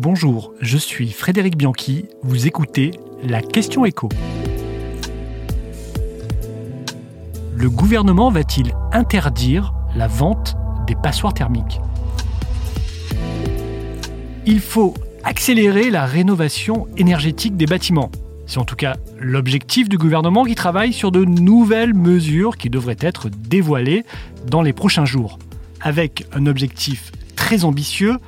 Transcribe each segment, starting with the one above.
Bonjour, je suis Frédéric Bianchi, vous écoutez la question écho. Le gouvernement va-t-il interdire la vente des passoires thermiques? Il faut accélérer la rénovation énergétique des bâtiments. C'est en tout cas l'objectif du gouvernement qui travaille sur de nouvelles mesures qui devraient être dévoilées dans les prochains jours. Avec un objectif très ambitieux,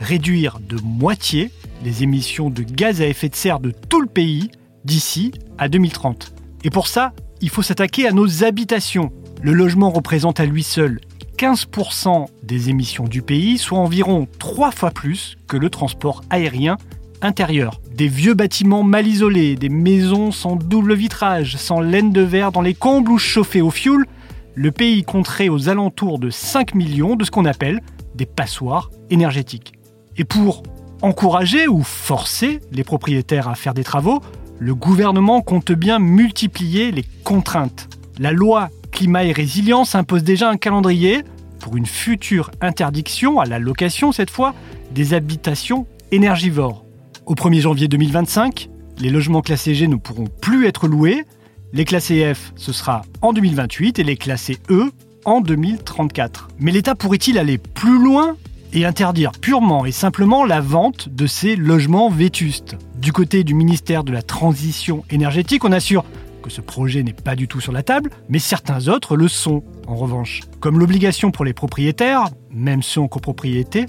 réduire de moitié les émissions de gaz à effet de serre de tout le pays d'ici à 2030. Et pour ça, il faut s'attaquer à nos habitations. Le logement représente à lui seul 15% des émissions du pays, soit environ 3 fois plus que le transport aérien intérieur. Des vieux bâtiments mal isolés, des maisons sans double vitrage, sans laine de verre dans les combles ou chauffés au fioul, le pays compterait aux alentours de 5 millions de ce qu'on appelle des passoires énergétiques. Et pour encourager ou forcer les propriétaires à faire des travaux, le gouvernement compte bien multiplier les contraintes. La loi climat et résilience impose déjà un calendrier pour une future interdiction, à la location cette fois, des habitations énergivores. Au 1er janvier 2025, les logements classés G ne pourront plus être loués. Les classés F, ce sera en 2028 et les classés E en 2034. Mais l'État pourrait-il aller plus loin? Et interdire purement et simplement la vente de ces logements vétustes. Du côté du ministère de la Transition énergétique, on assure que ce projet n'est pas du tout sur la table, mais certains autres le sont, en revanche. Comme l'obligation pour les propriétaires, même ceux en copropriété,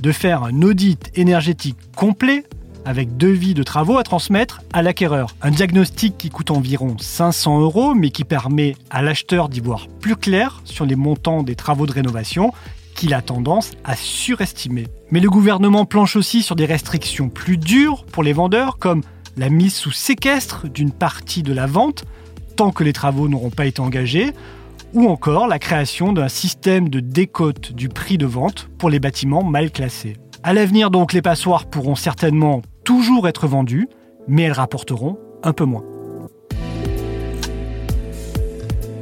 de faire un audit énergétique complet avec devis de travaux à transmettre à l'acquéreur. Un diagnostic qui coûte environ 500 euros, mais qui permet à l'acheteur d'y voir plus clair sur les montants des travaux de rénovation qu'il a tendance à surestimer. Mais le gouvernement planche aussi sur des restrictions plus dures pour les vendeurs, comme la mise sous séquestre d'une partie de la vente, tant que les travaux n'auront pas été engagés, ou encore la création d'un système de décote du prix de vente pour les bâtiments mal classés. À l'avenir donc, les passoires pourront certainement toujours être vendues, mais elles rapporteront un peu moins.